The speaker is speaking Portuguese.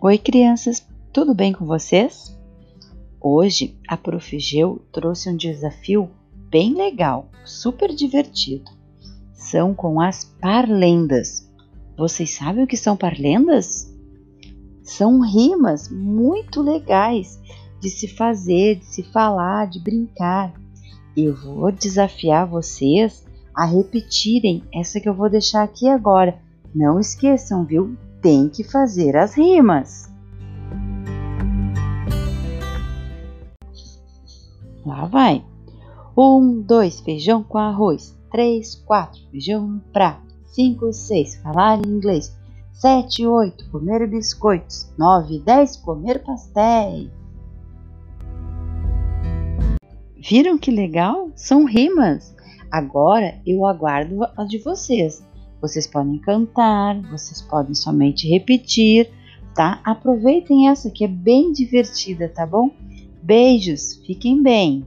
Oi, crianças, tudo bem com vocês? Hoje a Prof. Geu trouxe um desafio bem legal, super divertido. São com as parlendas. Vocês sabem o que são parlendas? São rimas muito legais de se fazer, de se falar, de brincar. Eu vou desafiar vocês a repetirem essa que eu vou deixar aqui agora. Não esqueçam, viu? Tem que fazer as rimas. Lá vai. Um, dois, feijão com arroz. Três, quatro, feijão no prato. Cinco, seis, falar inglês. Sete, oito, comer biscoitos. Nove, dez, comer pastéis. Viram que legal? São rimas. Agora eu aguardo as de vocês. Vocês podem cantar, vocês podem somente repetir, tá? Aproveitem essa que é bem divertida, tá bom? Beijos, fiquem bem!